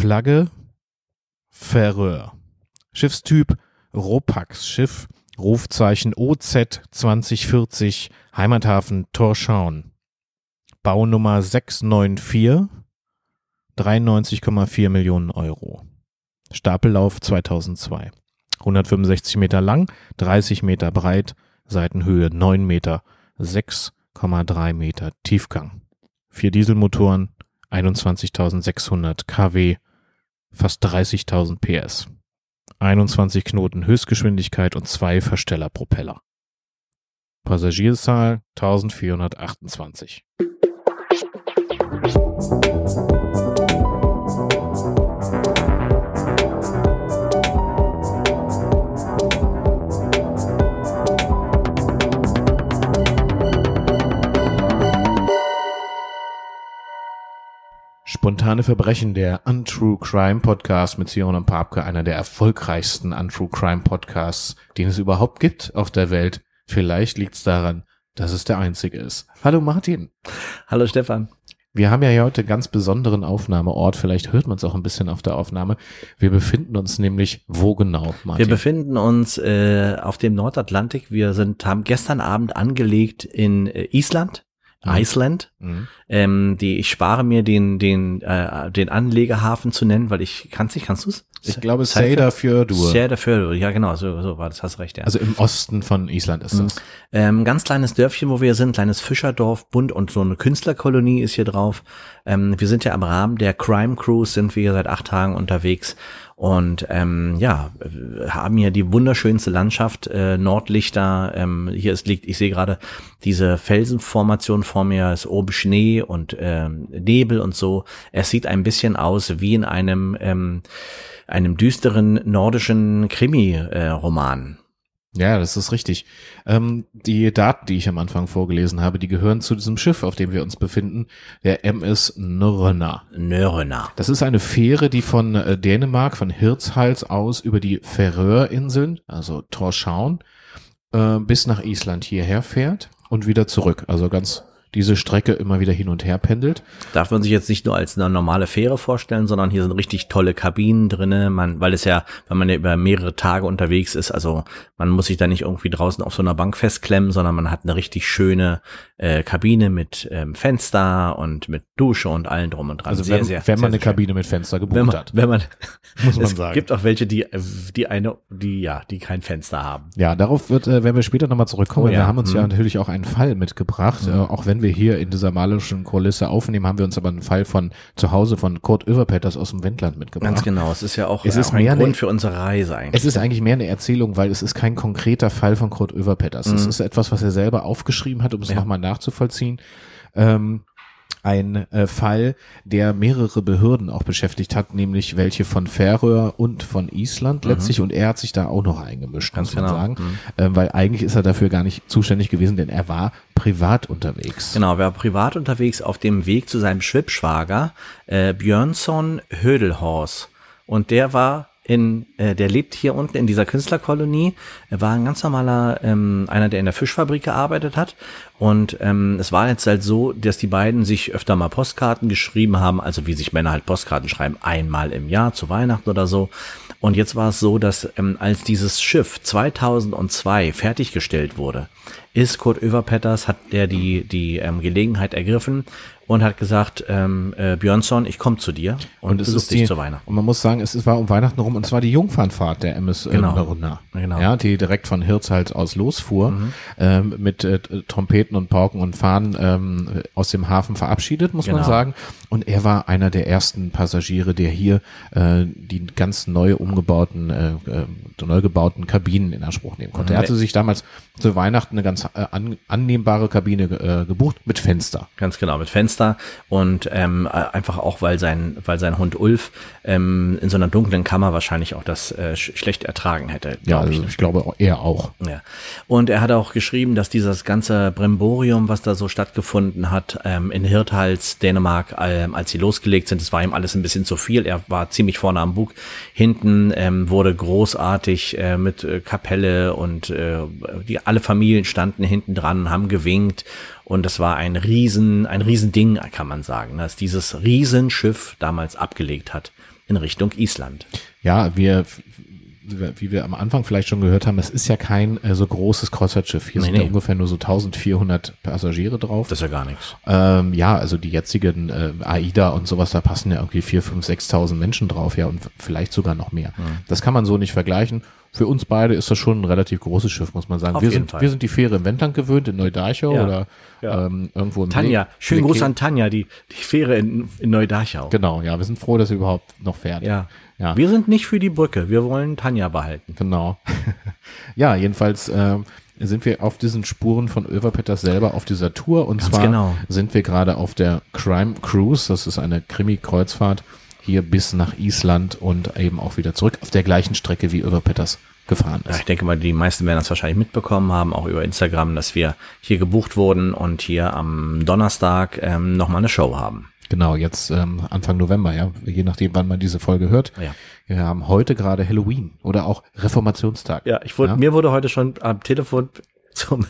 Flagge Färöer. Schiffstyp Ropax-Schiff. Rufzeichen OZ 2040. Heimathafen Torschauen. Baunummer 694. 93,4 Millionen Euro. Stapellauf 2002. 165 Meter lang, 30 Meter breit, Seitenhöhe 9 Meter, 6,3 Meter Tiefgang. Vier Dieselmotoren, 21.600 kW, fast 30.000 PS. 21 Knoten Höchstgeschwindigkeit und zwei Verstellerpropeller. Passagierzahl 1428. Spontane Verbrechen, der Untrue Crime Podcast mit Sion und Papke, einer der erfolgreichsten Untrue Crime Podcasts, den es überhaupt gibt auf der Welt. Vielleicht liegt es daran, dass es der einzige ist. Hallo Martin. Hallo Stefan. Wir haben ja hier heute einen ganz besonderen Aufnahmeort. Vielleicht hört man es auch ein bisschen auf der Aufnahme. Wir befinden uns nämlich wo genau, Martin? Wir befinden uns äh, auf dem Nordatlantik. Wir sind haben gestern Abend angelegt in äh, Island Mhm. Iceland. Mhm. Ähm, die ich spare mir den den äh, den Anlegehafen zu nennen, weil ich kann's nicht, kannst du's? Ich glaube Seyðafjörður. Seyðafjörður, ja genau, so, so war das, hast recht, ja. Also im Osten von Island ist das. Mhm. Ähm, ganz kleines Dörfchen, wo wir sind, kleines Fischerdorf, bunt und so eine Künstlerkolonie ist hier drauf. Ähm, wir sind ja am Rahmen der Crime Cruise, sind wir seit acht Tagen unterwegs und ähm, ja, haben hier die wunderschönste Landschaft, äh, Nordlichter, ähm, hier ist liegt, ich sehe gerade diese Felsenformation vor mir, ist oben Schnee und ähm, Nebel und so. Es sieht ein bisschen aus wie in einem ähm, einem düsteren nordischen Krimi-Roman. Ja, das ist richtig. Ähm, die Daten, die ich am Anfang vorgelesen habe, die gehören zu diesem Schiff, auf dem wir uns befinden, der MS Nörna. Nörna. Das ist eine Fähre, die von äh, Dänemark, von Hirtshals aus über die Färöerinseln, also Torshavn, äh, bis nach Island hierher fährt und wieder zurück. Also ganz diese Strecke immer wieder hin und her pendelt. Darf man sich jetzt nicht nur als eine normale Fähre vorstellen, sondern hier sind richtig tolle Kabinen drinne, man, weil es ja, wenn man ja über mehrere Tage unterwegs ist, also man muss sich da nicht irgendwie draußen auf so einer Bank festklemmen, sondern man hat eine richtig schöne äh, Kabine mit ähm, Fenster und mit Dusche und allen drum und dran. Also sehr, wenn, sehr, wenn man sehr, eine Kabine mit Fenster gebucht wenn man, hat. Wenn man, muss man es sagen. gibt auch welche, die, die eine, die ja, die kein Fenster haben. Ja, darauf wird, äh, werden wir später nochmal zurückkommen. Oh, ja. Wir haben uns hm. ja mhm. natürlich auch einen Fall mitgebracht, hm. äh, auch wenn wir hier in dieser malischen Kulisse aufnehmen, haben wir uns aber einen Fall von zu Hause von Kurt Överpetters aus dem Wendland mitgebracht. Ganz genau, es ist ja auch, es ist auch ein Grund eine, für unsere Reise eigentlich. Es ist eigentlich mehr eine Erzählung, weil es ist kein konkreter Fall von Kurt Överpetters. Mhm. Es ist etwas, was er selber aufgeschrieben hat, um es ja. nochmal nachzuvollziehen. Ähm, ein äh, Fall, der mehrere Behörden auch beschäftigt hat, nämlich welche von Färöer und von Island mhm. letztlich. Und er hat sich da auch noch eingemischt, Ganz muss man genau. sagen. Mhm. Äh, weil eigentlich ist er dafür gar nicht zuständig gewesen, denn er war privat unterwegs. Genau, er war privat unterwegs auf dem Weg zu seinem Schwibschwager äh, Björnsson Hödelhorst. Und der war in, äh, der lebt hier unten in dieser Künstlerkolonie. Er war ein ganz normaler, ähm, einer, der in der Fischfabrik gearbeitet hat. Und ähm, es war jetzt halt so, dass die beiden sich öfter mal Postkarten geschrieben haben, also wie sich Männer halt Postkarten schreiben, einmal im Jahr zu Weihnachten oder so. Und jetzt war es so, dass ähm, als dieses Schiff 2002 fertiggestellt wurde, ist Kurt Överpetters, hat der die, die ähm, Gelegenheit ergriffen und hat gesagt, ähm, äh, Björnsson, ich komme zu dir und, und es ist dich zu Weihnachten. Und man muss sagen, es war um Weihnachten rum und zwar die Jungfernfahrt der MS äh, genau. Runner, genau. ja, die direkt von Hirtshals aus losfuhr, mhm. ähm, mit äh, Trompeten und Pauken und Fahnen ähm, aus dem Hafen verabschiedet, muss genau. man sagen. Und er war einer der ersten Passagiere, der hier äh, die ganz neu umgebauten, äh, äh, neu gebauten Kabinen in Anspruch nehmen konnte. Mhm. Er hatte sich damals zu Weihnachten eine ganz äh, an, annehmbare Kabine äh, gebucht mit Fenster. Ganz genau, mit Fenster und ähm, äh, einfach auch, weil sein, weil sein Hund Ulf ähm, in so einer dunklen Kammer wahrscheinlich auch das äh, schlecht ertragen hätte. Ja, also ich. ich glaube er auch. Ja. Und er hat auch geschrieben, dass dieses ganze Bremborium, was da so stattgefunden hat, ähm, in Hirthals, Dänemark, ähm, als sie losgelegt sind, das war ihm alles ein bisschen zu viel. Er war ziemlich vorne am Bug. Hinten ähm, wurde großartig äh, mit äh, Kapelle und äh, die alle Familien standen hinten dran, haben gewinkt Und das war ein Riesen, ein Riesending, kann man sagen, dass dieses Riesenschiff damals abgelegt hat in Richtung Island. Ja, wir, wie wir am Anfang vielleicht schon gehört haben, es ist ja kein äh, so großes Kreuzfahrtschiff. Hier nee, sind nee. ja ungefähr nur so 1400 Passagiere drauf. Das ist ja gar nichts. Ähm, ja, also die jetzigen äh, AIDA und sowas, da passen ja irgendwie 4, 5, 6.000 Menschen drauf, ja, und vielleicht sogar noch mehr. Mhm. Das kann man so nicht vergleichen. Für uns beide ist das schon ein relativ großes Schiff, muss man sagen. Auf wir sind, Fall. wir sind die Fähre im Wendland gewöhnt, in Neudarchau Ja. oder Ja. Ähm, irgendwo im Tanja, Blick- schönen Gruß an Tanja, die, die Fähre in, in Neudarchau. Genau, ja, wir sind froh, dass sie überhaupt noch fährt. Ja. Ja. Wir sind nicht für die Brücke, wir wollen Tanja behalten. Genau. ja, jedenfalls ähm, sind wir auf diesen Spuren von Överpetters selber auf dieser Tour und Ganz zwar genau. sind wir gerade auf der Crime Cruise, das ist eine Krimi-Kreuzfahrt hier bis nach Island und eben auch wieder zurück auf der gleichen Strecke wie Överpetters gefahren Ja, ist. ich denke mal, die meisten werden das wahrscheinlich mitbekommen haben, auch über Instagram, dass wir hier gebucht wurden und hier am Donnerstag ähm, nochmal eine Show haben. Genau, jetzt ähm, Anfang November, ja, je nachdem, wann man diese Folge hört. Ja. Wir haben heute gerade Halloween oder auch Reformationstag. Ja, ich wurde, Ja? mir wurde heute schon am Telefon zum,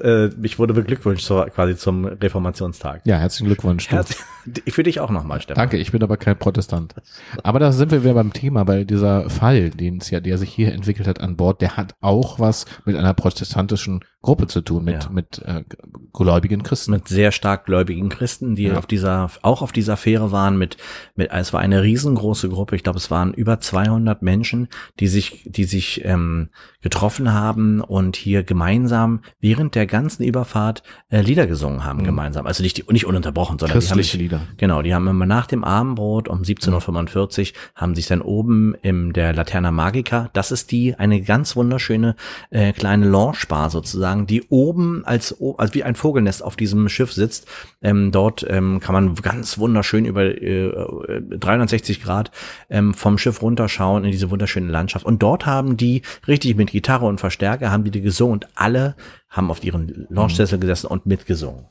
äh, ich wurde beglückwünscht zur, quasi zum Reformationstag. Ja, herzlichen Glückwunsch. du. Herz, für dich auch nochmal, Stefan. Danke, ich bin aber kein Protestant. Aber da sind wir wieder beim Thema, weil dieser Fall, den es ja, der sich hier entwickelt hat an Bord, der hat auch was mit einer protestantischen Gruppe zu tun, mit, Ja. mit äh, gläubigen Christen. mit sehr stark gläubigen Christen, die Ja. auf dieser, auch auf dieser Fähre waren mit, mit, es war eine riesengroße Gruppe. Ich glaube, es waren über 200 Menschen, die sich, die sich ähm, getroffen haben und hier gemeinsam während der ganzen Überfahrt äh, Lieder gesungen haben, gemeinsam. Also nicht, die, nicht ununterbrochen, sondern die haben Mhm. Christliche Lieder. Genau, die haben immer nach dem Abendbrot um 17.45 Uhr haben sich dann oben im der Laterna Magica, das ist die, eine ganz wunderschöne äh, kleine Lounge-Bar sozusagen, die oben als, als wie ein Vogelnest auf diesem Schiff sitzt. Ähm, dort ähm, kann man ganz wunderschön über äh, äh, 360 Grad ähm, vom Schiff runterschauen in diese wunderschöne Landschaft. Und dort haben die richtig mit Gitarre und Verstärker haben die, die gesungen und alle haben auf ihren Lounge-Sessel gesessen und mitgesungen.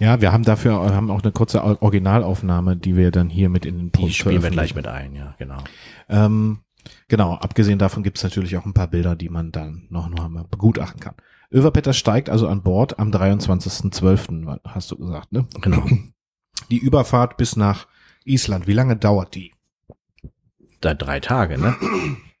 Ja, wir haben dafür äh, haben auch eine kurze Or- Originalaufnahme, die wir dann hier mit in den Die Post spielen wir gleich mit ein, ja, genau. Ähm, genau, abgesehen davon gibt es natürlich auch ein paar Bilder, die man dann noch, noch mal begutachten kann. Överpetter steigt also an Bord am 23.12., hast du gesagt, ne? Genau. Die Überfahrt bis nach Island, wie lange dauert die? Da drei Tage, ne?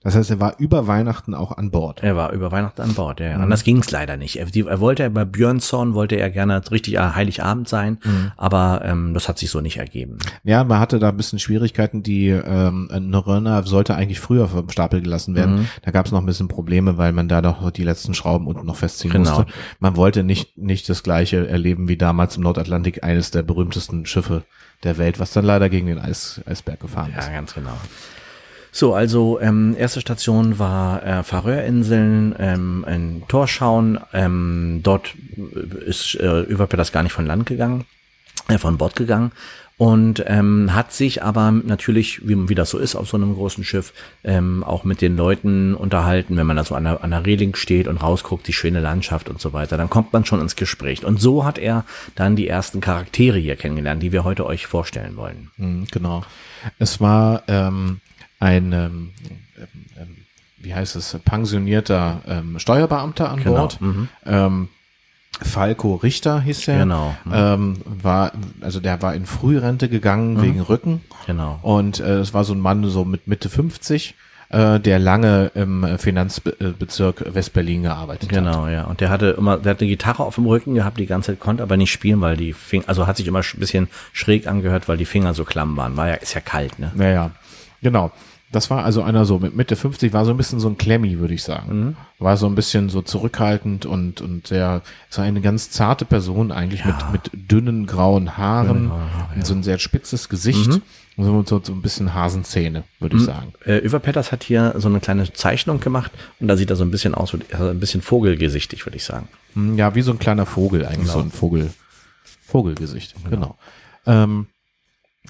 Das heißt, er war über Weihnachten auch an Bord. Er war über Weihnachten an Bord, ja. Mhm. Anders ging's leider nicht. Er, die, er wollte bei Björnsson wollte er gerne richtig äh, Heiligabend sein, Mhm. aber ähm, das hat sich so nicht ergeben. Ja, man hatte da ein bisschen Schwierigkeiten. Die ähm, Norröna sollte eigentlich früher vom Stapel gelassen werden. Mhm. Da gab es noch ein bisschen Probleme, weil man da doch die letzten Schrauben unten noch festziehen Genau. musste. Man wollte nicht, nicht das gleiche erleben wie damals im Nordatlantik, eines der berühmtesten Schiffe der Welt, was dann leider gegen den Eis, Eisberg gefahren ist. Ja, ganz genau. So, also ähm, erste Station war äh, Färöerinseln ähm, in Torschauen. Ähm, dort ist äh, Überpetters gar nicht von Land gegangen, äh, von Bord gegangen und ähm, hat sich aber natürlich, wie, wie das so ist auf so einem großen Schiff, ähm, auch mit den Leuten unterhalten, wenn man da so an der, an der Reling steht und rausguckt, die schöne Landschaft und so weiter, dann kommt man schon ins Gespräch. Und so hat er dann die ersten Charaktere hier kennengelernt, die wir heute euch vorstellen wollen. Mhm, genau. Es war ähm, ein, ähm, ähm, wie heißt es, pensionierter ähm, Steuerbeamter an Genau, Bord. mhm. Ähm, Falco Richter hieß er. Genau. Mhm. Ähm, war, also der war in Frührente gegangen wegen Rücken. Genau. Und äh, es war so ein Mann so mit Mitte 50, äh, der lange im Finanzbezirk Westberlin gearbeitet hat. Genau, ja. Und der hatte immer, der hat eine Gitarre auf dem Rücken gehabt, die ganze Zeit konnte aber nicht spielen, weil die Finger, also hat sich immer ein bisschen schräg angehört, weil die Finger so klamm waren. War ja, ist ja kalt, ne? Naja, genau. Das war also einer so mit Mitte 50, war so ein bisschen so ein Klemmi, würde ich sagen. Mhm. War so ein bisschen so zurückhaltend und, und sehr, so eine ganz zarte Person eigentlich Ja. mit, mit dünnen grauen Haaren, Haare, und so ein sehr spitzes Gesicht Mhm. und so, so, ein bisschen Hasenzähne, würde ich sagen. Äh, Überpetters hat hier so eine kleine Zeichnung gemacht und da sieht er so ein bisschen aus, also ein bisschen vogelgesichtig, würde ich sagen. Hm, Ja, wie so ein kleiner Vogel, eigentlich Genau. so ein Vogel, Vogelgesicht, genau. Ähm,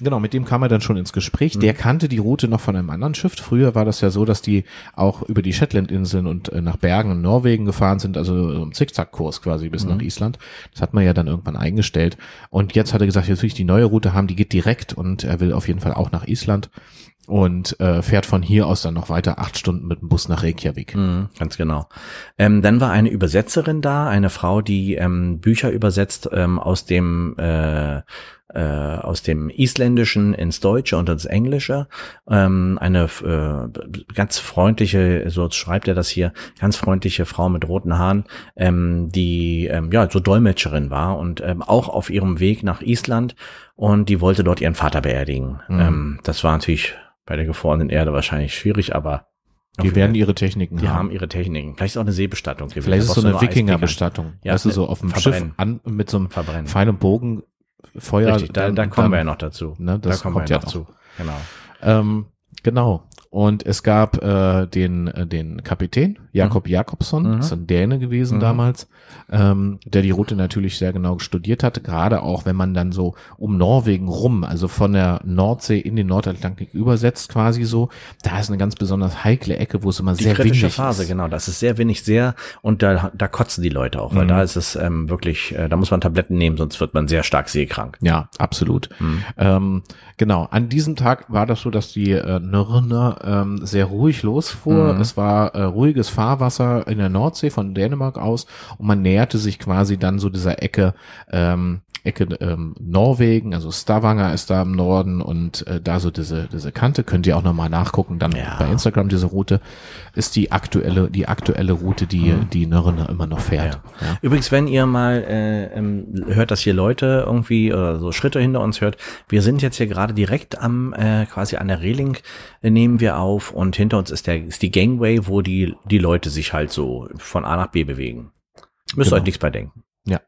genau, mit dem kam er dann schon ins Gespräch. Mhm. Der kannte die Route noch von einem anderen Schiff. Früher war das ja so, dass die auch über die Shetlandinseln und äh, nach Bergen in Norwegen gefahren sind, also so im Zickzackkurs quasi bis Mhm. nach Island. Das hat man ja dann irgendwann eingestellt. Und jetzt hat er gesagt, jetzt will ich die neue Route haben, die geht direkt und er will auf jeden Fall auch nach Island. und äh, fährt von hier aus dann noch weiter acht Stunden mit dem Bus nach Reykjavik. Mhm, ganz genau. Ähm, dann war eine Übersetzerin da, eine Frau, die ähm, Bücher übersetzt ähm, aus dem äh, äh, aus dem Isländischen ins Deutsche und ins Englische. Ähm, eine äh, ganz freundliche, so schreibt er das hier, ganz freundliche Frau mit roten Haaren, ähm, die ähm, ja so Dolmetscherin war und ähm, auch auf ihrem Weg nach Island und die wollte dort ihren Vater beerdigen. Mhm. Ähm, das war natürlich bei der gefrorenen Erde wahrscheinlich schwierig, aber die werden ihre Techniken die haben. haben ihre Techniken. Vielleicht ist auch eine Seebestattung gewesen. Vielleicht ist es so eine Wikingerbestattung. Ja, weißt du, so auf dem Schiff an, mit so einem Verbrennen. Pfeil und Bogen Feuer. Richtig, da, da kommen dann, wir ja noch dazu. Ne, das da kommen kommt wir ja noch zu. Genau. Ähm, genau. Und es gab äh, den, äh, den Kapitän, Jakob mhm. Jakobsson, mhm. ist ein Däne gewesen mhm. damals, ähm, der die Route natürlich sehr genau studiert hatte, gerade auch wenn man dann so um Norwegen rum, also von der Nordsee in den Nordatlantik übersetzt quasi so, da ist eine ganz besonders heikle Ecke, wo es immer die sehr windig Phase, genau, das ist sehr windig, sehr und da, da kotzen die Leute auch, weil mhm. da ist es ähm, wirklich, äh, da muss man Tabletten nehmen, sonst wird man sehr stark seekrank. Ja, absolut. Mhm. Ähm, genau, an diesem Tag war das so, dass die äh, Nürner ähm, sehr ruhig losfuhr. Mhm. Es war äh, ruhiges Fahrwasser in der Nordsee von Dänemark aus und man näherte sich quasi dann so dieser Ecke ähm, Ecke ähm, Norwegen, also Stavanger ist da im Norden und äh, da so diese diese Kante könnt ihr auch nochmal nachgucken dann ja. bei Instagram diese Route ist die aktuelle die aktuelle Route die mhm. die Nörner immer noch fährt. Ja. Ja. Übrigens, wenn ihr mal äh, ähm, hört, dass hier Leute irgendwie oder so Schritte hinter uns hört, wir sind jetzt hier gerade direkt am äh, quasi an der Reling äh, nehmen wir auf und hinter uns ist der ist die Gangway, wo die die Leute sich halt so von A nach B bewegen. Müsst genau. euch nichts bei denken. Ja,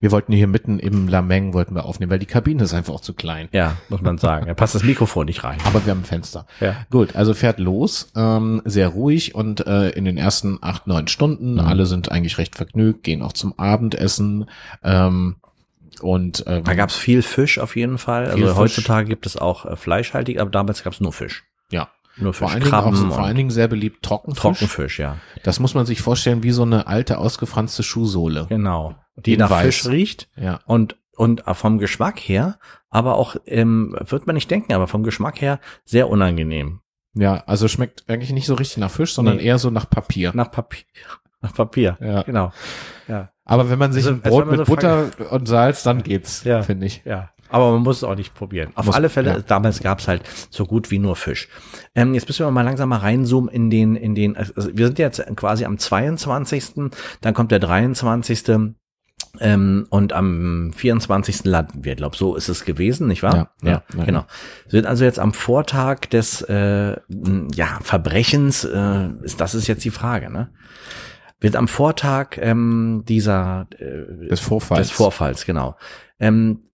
wir wollten hier mitten im Lameng wollten wir aufnehmen, weil die Kabine ist einfach auch zu klein. Ja, muss man sagen. Da passt das Mikrofon nicht rein. Aber wir haben ein Fenster. Ja. Gut, also fährt los, ähm, sehr ruhig und äh, in den ersten acht, neun Stunden, mhm. alle sind eigentlich recht vergnügt, gehen auch zum Abendessen. Ähm, und ähm, da gab's viel Fisch auf jeden Fall. Also Fisch. heutzutage gibt es auch äh, fleischhaltig, aber damals gab's nur Fisch. Ja, nur Fisch. Vor allen, Dingen auch vor allen Dingen sehr beliebt Trockenfisch. Trockenfisch, ja. Das muss man sich vorstellen wie so eine alte, ausgefranste Schuhsohle. Genau. Die nach weiß. Fisch riecht. Ja. Und, und vom Geschmack her, aber auch, ähm, wird man nicht denken, aber vom Geschmack her sehr unangenehm. Ja, also schmeckt eigentlich nicht so richtig nach Fisch, sondern nee. eher so nach Papier. Nach Papier. Nach Papier. Ja. Genau. Ja. Aber wenn man sich also, ein Brot mit so Butter und Salz, dann geht's, ja. finde ich. Ja. Aber man muss es auch nicht probieren. Auf muss, alle Fälle, ja. damals gab es halt so gut wie nur Fisch. Ähm, jetzt müssen wir mal langsam mal reinzoomen in den, in den, also wir sind jetzt quasi am 22. Dann kommt der 23. Ähm, und am 24. landen wir, glaube so ist es gewesen, nicht wahr? Ja, ja, ja genau. Wir sind also jetzt am Vortag des äh, ja, Verbrechens, äh, ist, das ist jetzt die Frage, ne? Wird am Vortag ähm, dieser äh, des Vorfalls. Des Vorfalls, genau. Ähm,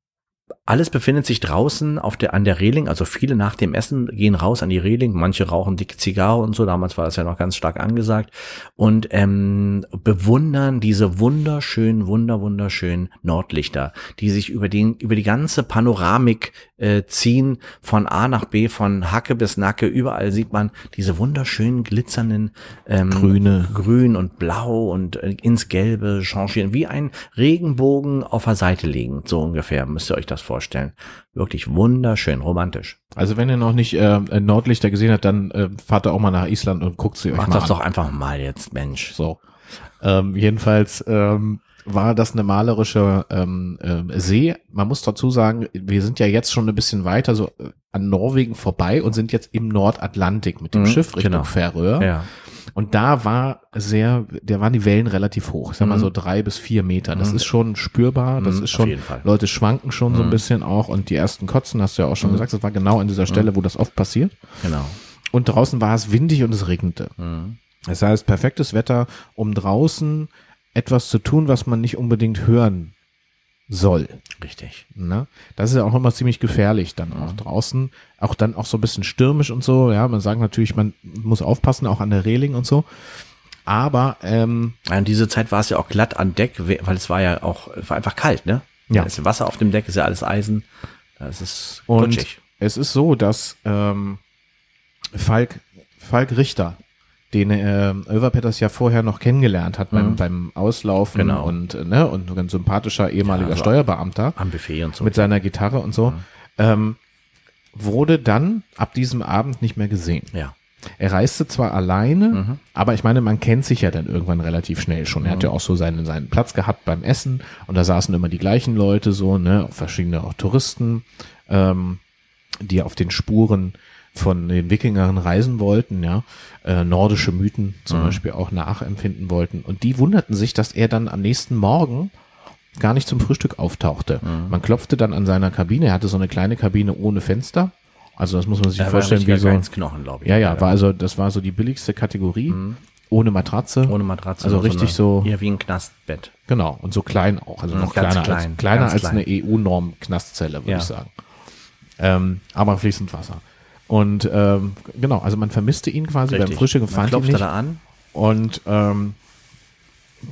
alles befindet sich draußen auf der, an der Reling, also viele nach dem Essen gehen raus an die Reling, manche rauchen dicke Zigarre und so, damals war das ja noch ganz stark angesagt. Und ähm, bewundern diese wunderschönen, wunder, wunderschönen Nordlichter, die sich über, den, über die ganze Panoramik äh, ziehen, von A nach B, von Hacke bis Nacke, überall sieht man diese wunderschönen, glitzernden ähm, Grüne. Grün und Blau und äh, ins Gelbe changieren, wie ein Regenbogen auf der Seite liegen, so ungefähr, müsst ihr euch das vorstellen vorstellen. Wirklich wunderschön, romantisch. Also wenn ihr noch nicht äh, Nordlichter gesehen habt, dann äh, fahrt ihr auch mal nach Island und guckt sie euch Macht mal das an. doch einfach mal jetzt, Mensch. So. Ähm, jedenfalls ähm, war das eine malerische ähm, äh, See. Man muss dazu sagen, wir sind ja jetzt schon ein bisschen weiter so äh, an Norwegen vorbei und sind jetzt im Nordatlantik mit dem mhm, Schiff Richtung genau. Färöer. Ja. Und da war sehr, da waren die Wellen relativ hoch. Ich sag mal so mhm. drei bis vier Meter. Das mhm. ist schon spürbar. Das mhm, ist schon, Leute schwanken schon so ein bisschen auch. Und die ersten Kotzen, hast du ja auch schon gesagt, das war genau an dieser Stelle, wo das oft passiert. Genau. Und draußen war es windig und es regnete. Das heißt, perfektes Wetter, um draußen etwas zu tun, was man nicht unbedingt hören soll. Richtig. Ne? Das ist ja auch immer ziemlich gefährlich dann auch draußen. Auch dann auch so ein bisschen stürmisch und so. Ja, man sagt natürlich, man muss aufpassen, auch an der Reling und so. Aber ähm, in dieser Zeit war es ja auch glatt an Deck, weil es war ja auch war einfach kalt, ne? Ja. Das Wasser auf dem Deck ist ja alles Eisen. Das ist und es ist so, dass ähm, Falk Falk Richter den äh, Över Peters ja vorher noch kennengelernt hat beim, mhm. beim Auslaufen genau. und, äh, ne, und ein sympathischer ehemaliger ja, also Steuerbeamter. Am Buffet und so. Mit seiner Gitarre und so. Mhm. Ähm, wurde dann ab diesem Abend nicht mehr gesehen. Ja. Er reiste zwar alleine, mhm. aber ich meine, man kennt sich ja dann irgendwann relativ schnell schon. Er mhm. hat ja auch so seinen, seinen Platz gehabt beim Essen und da saßen immer die gleichen Leute so, ne, verschiedene auch Touristen, ähm, die auf den Spuren von den Wikingern reisen wollten, ja, äh, nordische Mythen zum mhm. Beispiel auch nachempfinden wollten. Und die wunderten sich, dass er dann am nächsten Morgen gar nicht zum Frühstück auftauchte. Mhm. Man klopfte dann an seiner Kabine. Er hatte so eine kleine Kabine ohne Fenster. Also das muss man sich er vorstellen, wie so. Knochen, glaube ich. Ja, ja, war also das war so die billigste Kategorie. Mhm. Ohne Matratze. Ohne Matratze. Also richtig so. Eher wie ein Knastbett. Genau. Und so klein auch. Also mhm, noch kleiner klein, als, kleiner als klein. eine EU-Norm Knastzelle, würde ja. ich sagen. Ähm, aber fließend Wasser. Und ähm, genau, also man vermisste ihn quasi Richtig. beim Frühstück fand ihn nicht. da an. Und ähm,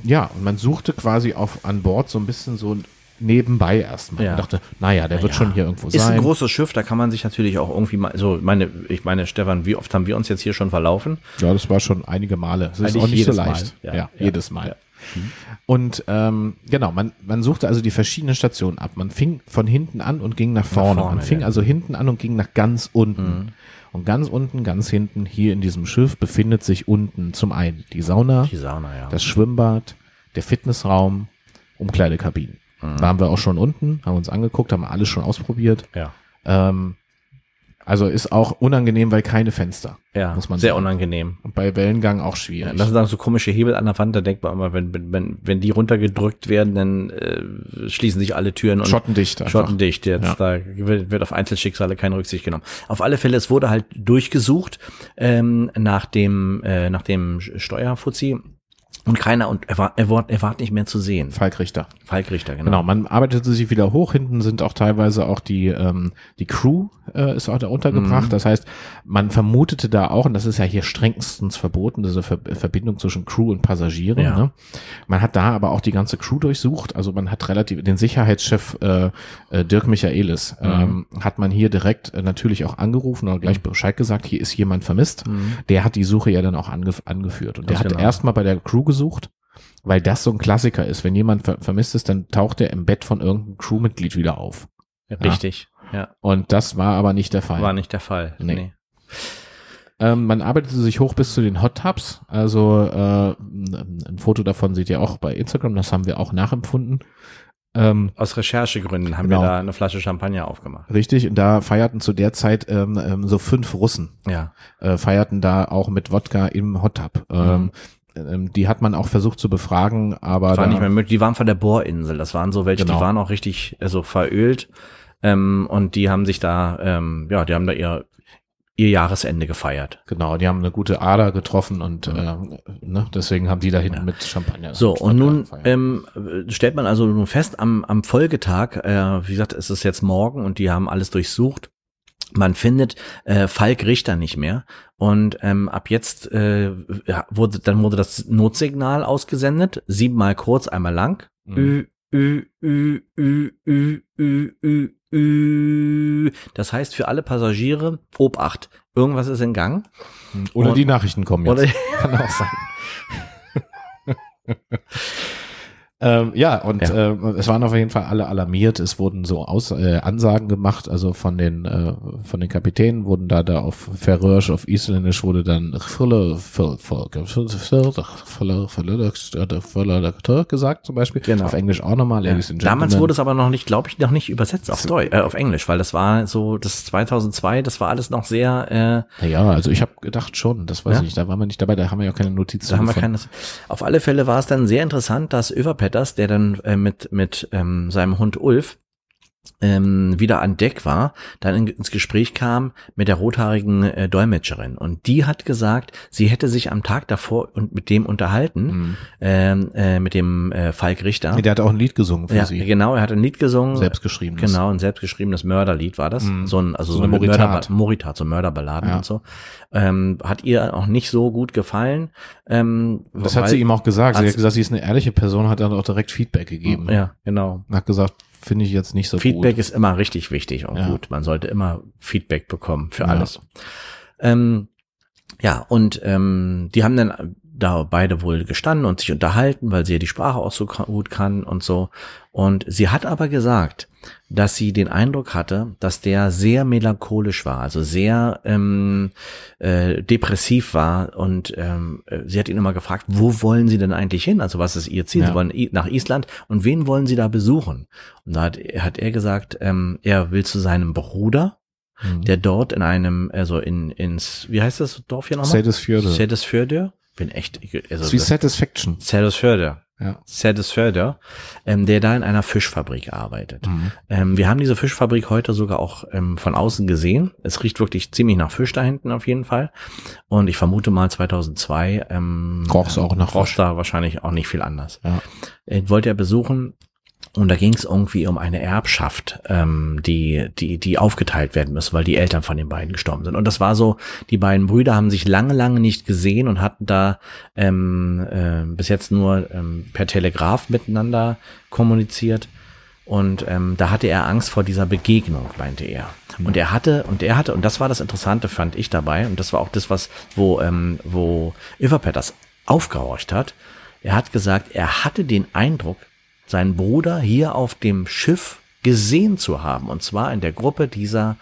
ja, und man suchte quasi auf an Bord so ein bisschen so nebenbei erstmal. Ja. Ich dachte, naja, der naja. wird schon hier irgendwo sein. Ist ein großes Schiff, da kann man sich natürlich auch irgendwie mal, so meine, ich meine, Stefan, wie oft haben wir uns jetzt hier schon verlaufen? Ja, das war schon einige Male. Das ist auch nicht so leicht. Ja, ja, jedes Mal. Mhm. Und ähm, genau, man, man suchte also die verschiedenen Stationen ab. Man fing von hinten an und ging nach vorne. Nach vorne man fing also hinten an und ging nach ganz unten. Mhm. Und ganz unten, ganz hinten, hier in diesem Schiff befindet sich unten zum einen die Sauna, die Sauna das Schwimmbad, der Fitnessraum, Umkleidekabinen. Mhm. Da waren wir auch schon unten, haben uns angeguckt, haben alles schon ausprobiert. Ja. Ähm, also ist auch unangenehm, weil keine Fenster. Ja, muss man sehr sagen. unangenehm. Und bei Wellengang auch schwierig. Ja, das sind dann so komische Hebel an der Wand, da denkt man immer, wenn, wenn, wenn die runtergedrückt werden, dann äh, schließen sich alle Türen und schottendicht. Einfach. Schottendicht. Jetzt, ja. Da wird, wird auf Einzelschicksale keine Rücksicht genommen. Auf alle Fälle, es wurde halt durchgesucht ähm, nach dem, äh, nach dem Steuerfuzzi und keiner, und er war, er war, er war nicht mehr zu sehen. Falkrichter. Falkrichter, genau. Genau, man arbeitete sich wieder hoch. Hinten sind auch teilweise auch die, ähm, die Crew äh, ist auch da untergebracht. Mhm. Das heißt, man vermutete da auch, und das ist ja hier strengstens verboten, diese Ver Verbindung zwischen Crew und Passagieren. Ja. Ne? Man hat da aber auch die ganze Crew durchsucht. Also man hat relativ, den Sicherheitschef äh, äh, Dirk Michaelis mhm. ähm, hat man hier direkt äh, natürlich auch angerufen oder gleich mhm. Bescheid gesagt, hier ist jemand vermisst. Mhm. Der hat die Suche ja dann auch angef angeführt. Und der hat genau. erstmal bei der Crew gesucht, weil das so ein Klassiker ist. Wenn jemand ver vermisst ist, dann taucht er im Bett von irgendeinem Crewmitglied wieder auf. Richtig, ja. ja. Und das war aber nicht der Fall. War nicht der Fall. Nee. nee. Ähm, man arbeitete sich hoch bis zu den Hot Tubs. Also äh, ein Foto davon seht ihr auch bei Instagram. Das haben wir auch nachempfunden. Ähm, Aus Recherchegründen haben genau. wir da eine Flasche Champagner aufgemacht. Richtig, und da feierten zu der Zeit ähm, ähm, so fünf Russen. Ja. Äh, feierten da auch mit Wodka im Hot Tub. Ähm, mhm. Ähm, die hat man auch versucht zu befragen, aber. Das war nicht mehr möglich. Die waren von der Bohrinsel. Das waren so welche, genau. die waren auch richtig also verölt. Ähm, und die haben sich da, ähm, ja, die haben da ihr ihr Jahresende gefeiert. Genau, die haben eine gute Ader getroffen und äh, ne, deswegen haben die da hinten ja. mit Champagner. So, und nun ähm, stellt man also nun fest, am, am Folgetag, äh, wie gesagt, es ist jetzt morgen und die haben alles durchsucht. Man findet äh, Falk Richter nicht mehr und ähm, ab jetzt äh, wurde dann wurde das Notsignal ausgesendet, siebenmal kurz, einmal lang. Mhm. Ü, ü, ü, ü, ü, ü, ü, ü. Das heißt für alle Passagiere Obacht, irgendwas ist in Gang. Oder und, die Nachrichten kommen jetzt. Oder, Kann auch sein. Ähm, ja, und ja. Äh, es waren auf jeden Fall alle alarmiert. Es wurden so Aus äh, Ansagen gemacht, also von den äh, von den Kapitänen wurden da da auf Färöisch, auf Isländisch wurde dann gesagt zum Beispiel. Genau. Auf Englisch auch nochmal. Ja. Damals wurde es aber noch nicht, glaube ich, noch nicht übersetzt auf Deutsch, äh, auf Englisch, weil das war so das 2002, das war alles noch sehr. Äh, ja, also ich habe gedacht schon, das weiß ja? ich nicht. Da waren wir nicht dabei, da haben wir ja keine Notizen. Da haben wir keine. Auf alle Fälle war es dann sehr interessant, dass Överpet Petters, der dann äh, mit, mit ähm, seinem Hund Ulf ähm, wieder an Deck war, dann in, ins Gespräch kam mit der rothaarigen äh, Dolmetscherin. Und die hat gesagt, sie hätte sich am Tag davor und mit dem unterhalten, mhm. ähm, äh, mit dem äh, Falk Richter. Der hat auch ein Lied gesungen für ja, sie. Genau, er hat ein Lied gesungen. Selbstgeschriebenes. Genau, ein selbstgeschriebenes Mörderlied war das. Mhm. So ein, also so, so ein Moritat. Mörder, Moritat, so Mörderballaden ja. und so. Ähm, hat ihr auch nicht so gut gefallen. Ähm, das hat sie ihm auch gesagt. Sie hat gesagt, sie ist eine ehrliche Person, hat dann auch direkt Feedback gegeben. Ja, genau. Hat gesagt, finde ich jetzt nicht so Feedback gut. Feedback ist immer richtig wichtig und ja. gut. Man sollte immer Feedback bekommen für alles. Ja, ähm, ja und ähm, die haben dann da beide wohl gestanden und sich unterhalten, weil sie ja die Sprache auch so gut kann und so. Und sie hat aber gesagt, dass sie den Eindruck hatte, dass der sehr melancholisch war, also sehr ähm, äh, depressiv war. Und ähm, äh, sie hat ihn immer gefragt, wo wollen Sie denn eigentlich hin? Also was ist Ihr Ziel? Ja. Sie wollen nach Island und wen wollen Sie da besuchen? Und da hat, hat er gesagt, ähm, er will zu seinem Bruder, mhm. der dort in einem, also in ins, wie heißt das Dorf hier nochmal? Sedesfjörde. Sedesfjörde. Bin echt, also wie Satisfaction. Sedesfjörde ja. Sedesförder, ähm, der da in einer Fischfabrik arbeitet. Mhm. Ähm, wir haben diese Fischfabrik heute sogar auch ähm, von außen gesehen. Es riecht wirklich ziemlich nach Fisch da hinten auf jeden Fall. Und ich vermute mal 2002 ähm, roch es auch nach Fisch. da wahrscheinlich auch nicht viel anders. Ja. Äh, wollte er besuchen, und da ging es irgendwie um eine Erbschaft, ähm, die, die, die aufgeteilt werden muss, weil die Eltern von den beiden gestorben sind. Und das war so, die beiden Brüder haben sich lange, lange nicht gesehen und hatten da ähm, äh, bis jetzt nur ähm, per Telegraph miteinander kommuniziert. Und ähm, da hatte er Angst vor dieser Begegnung, meinte er. Und er hatte, und er hatte, und das war das Interessante, fand ich dabei, und das war auch das, was, wo, ähm, wo Everpet das aufgehorcht hat. Er hat gesagt, er hatte den Eindruck, seinen Bruder hier auf dem Schiff gesehen zu haben. Und zwar in der Gruppe dieser,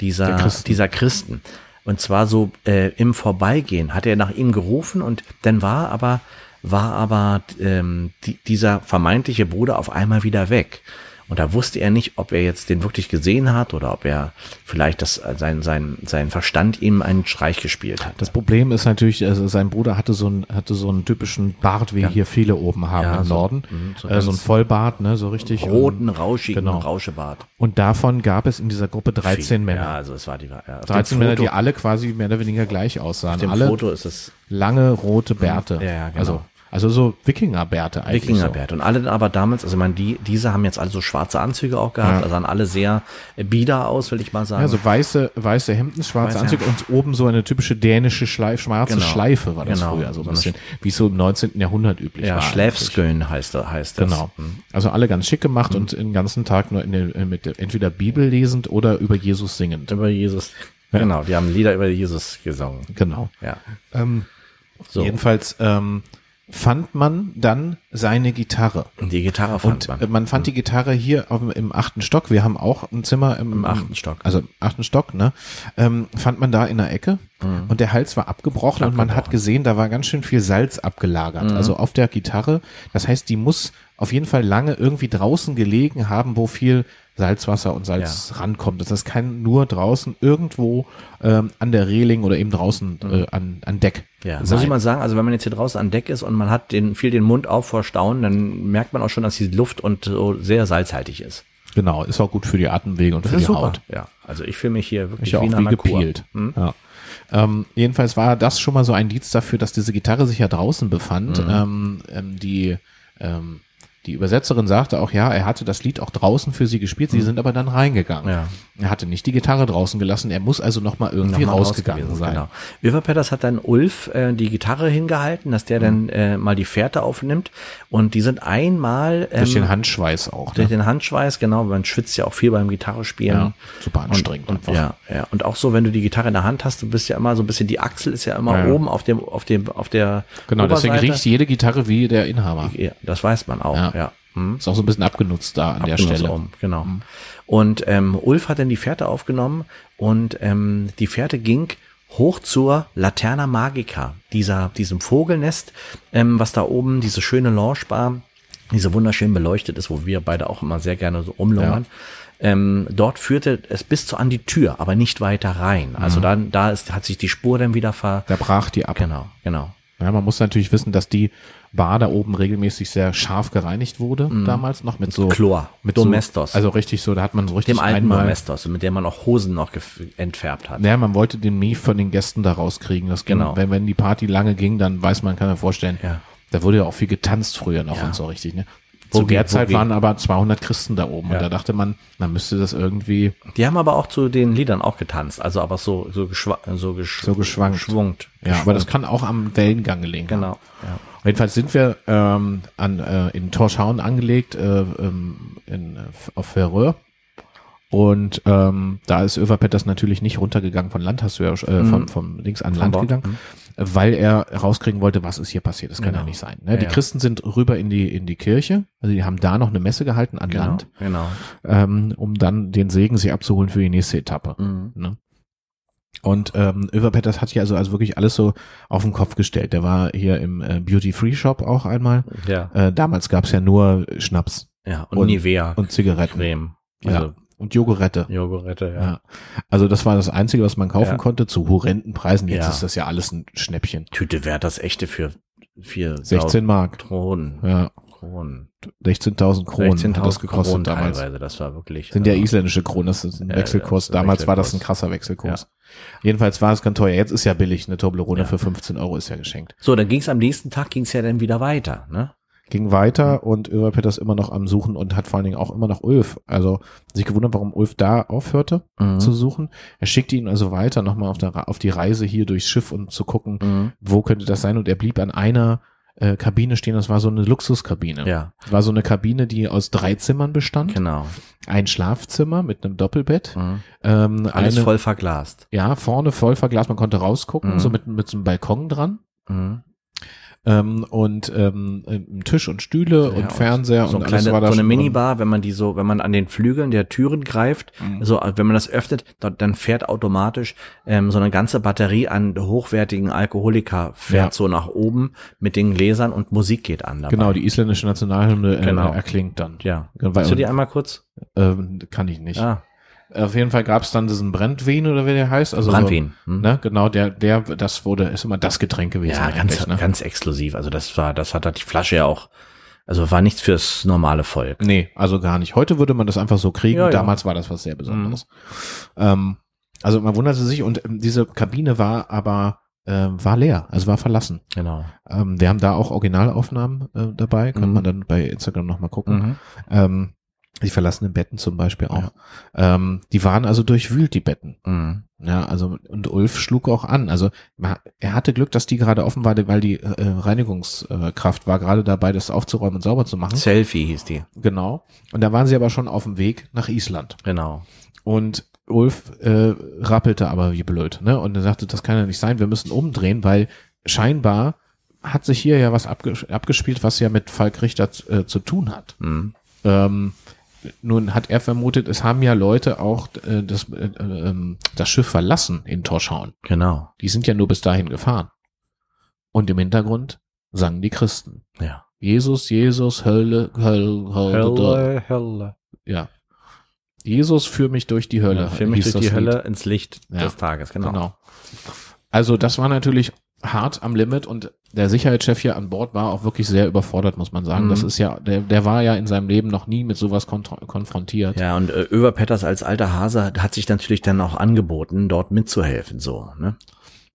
dieser, Christen. dieser Christen. Und zwar so äh, im Vorbeigehen hat er nach ihm gerufen und dann war aber, war aber ähm, die, dieser vermeintliche Bruder auf einmal wieder weg. Und da wusste er nicht, ob er jetzt den wirklich gesehen hat oder ob er vielleicht das, äh, sein, sein, sein Verstand ihm einen Streich gespielt hat. Das Problem ist natürlich, also sein Bruder hatte so einen, hatte so einen typischen Bart, wie ja. hier viele oben haben ja, im so, Norden. Mhm, so, äh, so ein Vollbart, ne, so richtig. Roten, rauschigen genau. Rauschebart. Und davon gab es in dieser Gruppe 13 Viel. Männer. Ja, also es war die, ja, 13 Männer, die alle quasi mehr oder weniger gleich aussahen. Auf dem alle Foto ist es lange rote Bärte. Ja, ja, genau. Also also so Wikingerbärte eigentlich. Wikingerbärte. So. Und alle aber damals, also man, die, diese haben jetzt alle so schwarze Anzüge auch gehabt, ja. also sahen alle sehr bieder aus, will ich mal sagen. Ja, so weiße, weiße Hemden, schwarze weiße Anzüge Hemden. und oben so eine typische dänische Schleife, schwarze genau. Schleife war das genau. früher, so ein bisschen, wie es so im 19. Jahrhundert üblich ja, war. Ja, Schläfskön heißt, heißt das. Genau. Mhm. Also alle ganz schick gemacht mhm. und den ganzen Tag nur in der, mit entweder Bibel lesend oder über Jesus singend. Über Jesus. Ja. Genau, die haben Lieder über Jesus gesungen. Genau. Ja. Ähm, so. Jedenfalls, ähm, fand man dann seine Gitarre. Die Gitarre fand und man. Man fand die Gitarre hier auf, im achten Stock. Wir haben auch ein Zimmer im, Im achten Stock. Also im achten Stock, ne? Ähm, fand man da in der Ecke mhm. und der Hals war abgebrochen, abgebrochen, und man hat gesehen, da war ganz schön viel Salz abgelagert. Mhm. Also auf der Gitarre. Das heißt, die muss auf jeden Fall lange irgendwie draußen gelegen haben, wo viel Salzwasser und Salz ja. rankommt. Das kann nur draußen irgendwo ähm, an der Reling oder eben draußen mhm. äh, an, an Deck. Ja, sein. muss ich mal sagen, also wenn man jetzt hier draußen an Deck ist und man hat den, viel den Mund auf vor Staunen, dann merkt man auch schon, dass die Luft und so sehr salzhaltig ist. Genau, ist auch gut für die Atemwege und das für die super. Haut. Ja, also ich fühle mich hier wirklich ich wie, auch wie gepielt. Hm? Ja. Ähm, jedenfalls war das schon mal so ein Indiz dafür, dass diese Gitarre sich ja draußen befand. Mhm. Ähm, ähm, die ähm, die Übersetzerin sagte auch, ja, er hatte das Lied auch draußen für sie gespielt, sie mhm. sind aber dann reingegangen. Ja. Er hatte nicht die Gitarre draußen gelassen, er muss also nochmal irgendwie noch rausgegangen sein. Genau. Wilfer Petters hat dann Ulf äh, die Gitarre hingehalten, dass der mhm. dann äh, mal die Fährte aufnimmt und die sind einmal ähm, durch den Handschweiß auch. Ne? Durch den Handschweiß, genau, man schwitzt ja auch viel beim Gitarrespielen. Ja, super anstrengend und, und, Ja, ja, und auch so, wenn du die Gitarre in der Hand hast, du bist ja immer so ein bisschen, die Achsel ist ja immer ja. oben auf dem, auf dem, auf der Genau, Oberseite. deswegen riecht jede Gitarre wie der Inhaber. Ja, das weiß man auch, ja. Hm? Ist auch so ein bisschen abgenutzt da an abgenutzt der Stelle. Um, genau. Hm. Und ähm, Ulf hat dann die Fährte aufgenommen und ähm, die Fährte ging hoch zur Laterna Magica, dieser, diesem Vogelnest, ähm, was da oben, diese schöne Launchbar, diese wunderschön beleuchtet ist, wo wir beide auch immer sehr gerne so rumlungern. Ja. Ähm, dort führte es bis zu an die Tür, aber nicht weiter rein. Also mhm. dann, da ist, hat sich die Spur dann wieder ver. Da brach die ab. Genau, genau. Ja, man muss natürlich wissen, dass die Bar da oben regelmäßig sehr scharf gereinigt wurde, mm. damals noch mit so Chlor, mit Domestos. So, also richtig so, da hat man so richtig dem alten einmal, Domestos, mit dem man auch Hosen noch entfärbt hat. Ja, man wollte den Mief von den Gästen da rauskriegen. Das ging, genau. wenn, wenn die Party lange ging, dann weiß man, kann man vorstellen, ja. da wurde ja auch viel getanzt früher noch ja. und so richtig, ne? Zu Wogi, der Zeit waren aber 200 Christen da oben ja. und da dachte man, man müsste das irgendwie. Die haben aber auch zu den Liedern auch getanzt, also aber so so, geschwa so, gesch so geschwankt. geschwungt. Ja, aber das kann auch am Wellengang gelegen. Genau. Ja. Jedenfalls sind wir ähm, an, äh, in Torschauen angelegt, äh, ähm, in, auf Verröhr. Und ähm, da ist Överpetters natürlich nicht runtergegangen von Land, hast du ja äh, mhm. vom, vom links an Land gegangen, mhm. weil er rauskriegen wollte, was ist hier passiert. Das kann genau. ja nicht sein. Ne? Ja, die ja. Christen sind rüber in die in die Kirche, also die haben da noch eine Messe gehalten an genau, Land, genau. Ähm, um dann den Segen sich abzuholen für die nächste Etappe. Mhm. Ne? Und ähm, Överpetters hat hier also, also wirklich alles so auf den Kopf gestellt. Der war hier im äh, Beauty Free Shop auch einmal. Ja. Äh, damals gab's ja nur Schnaps. Ja, und, und Nivea. Und Zigaretten. Creme. Also ja. Und Jogurette. Jogurette, ja. ja. Also das war das Einzige, was man kaufen ja. konnte, zu horrenden Preisen. Jetzt ja. ist das ja alles ein Schnäppchen. Tüte wäre das echte für vier 16 Mark. Kronen. Ja. Kronen. 16.000 Kronen 16 hat das gekostet Kronen damals. Teilweise. Das war wirklich. Sind also, ja isländische Kronen, das ist ein Wechselkurs. Damals Wechselkurs. war das ein krasser Wechselkurs. Jedenfalls war es ganz teuer. Jetzt ist ja billig. Eine Toblerone für 15 Euro ist ja geschenkt. So, dann ging es am nächsten Tag ging es ja dann wieder weiter, ne? Ging weiter und Över Peters immer noch am Suchen und hat vor allen Dingen auch immer noch Ulf. Also sich gewundert, warum Ulf da aufhörte mhm. zu suchen. Er schickte ihn also weiter nochmal auf, der, auf die Reise hier durchs Schiff und zu gucken, mhm. wo könnte das sein. Und er blieb an einer äh, Kabine stehen. Das war so eine Luxuskabine. Ja. Das war so eine Kabine, die aus drei Zimmern bestand. Genau. Ein Schlafzimmer mit einem Doppelbett. Mhm. Ähm, Alles eine, voll verglast. Ja, vorne voll verglast. Man konnte rausgucken, mhm. so mit, mit so einem Balkon dran. Mhm ähm, und ähm, Tisch und Stühle ja, und Fernseher so und alles kleine, war da So eine Minibar, wenn man die so, wenn man an den Flügeln der Türen greift, mhm. so wenn man das öffnet, dann fährt automatisch ähm, so eine ganze Batterie an hochwertigen Alkoholiker fährt ja. so nach oben mit den Gläsern und Musik geht an. Dabei. Genau, die isländische Nationalhymne äh, genau. erklingt dann. Ja. Kannst du die einmal kurz? Ähm, kann ich nicht. Ah. Auf jeden Fall gab es dann diesen Brandwein oder wie der heißt. Also Brandwein. So, hm. ne, genau, der, der, das wurde, ist immer das Getränk gewesen. Ja, ganz, ne? ganz exklusiv. Also das war, das hat halt die Flasche ja auch, also war nichts fürs normale Volk. Nee, also gar nicht. Heute würde man das einfach so kriegen. Ja, Damals ja. war das was sehr Besonderes. Mhm. Ähm, also man wunderte sich und ähm, diese Kabine war aber äh, war leer, also war verlassen. Genau. Ähm, wir haben da auch Originalaufnahmen äh, dabei, kann mhm. man dann bei Instagram nochmal gucken. Mhm. Ähm, die verlassenen Betten zum Beispiel auch. Ja. Ähm, die waren also durchwühlt, die Betten. Mhm. Ja, also, und Ulf schlug auch an. Also, er hatte Glück, dass die gerade offen war, weil die äh, Reinigungskraft war gerade dabei, das aufzuräumen und sauber zu machen. Selfie hieß die. Genau. Und da waren sie aber schon auf dem Weg nach Island. Genau. Und Ulf äh, rappelte aber wie blöd, ne? Und er sagte, das kann ja nicht sein, wir müssen umdrehen, weil scheinbar hat sich hier ja was abges abgespielt, was ja mit Falk Richter äh, zu tun hat. Mhm. Ähm, nun hat er vermutet, es haben ja Leute auch äh, das, äh, äh, das Schiff verlassen in Torschauen. Genau. Die sind ja nur bis dahin gefahren. Und im Hintergrund sangen die Christen. Ja. Jesus, Jesus, Hölle, Hölle, Hölle. Hölle, Hölle. Ja. Jesus führ mich durch die Hölle. Ja, führ mich durch die Lied. Hölle ins Licht ja. des Tages, genau. genau. Also das war natürlich hart am Limit und der Sicherheitschef hier an Bord war auch wirklich sehr überfordert, muss man sagen. Mhm. Das ist ja, der, der war ja in seinem Leben noch nie mit sowas konfrontiert. Ja, und äh, Över Petters als alter Hase hat sich natürlich dann auch angeboten, dort mitzuhelfen, so, ne?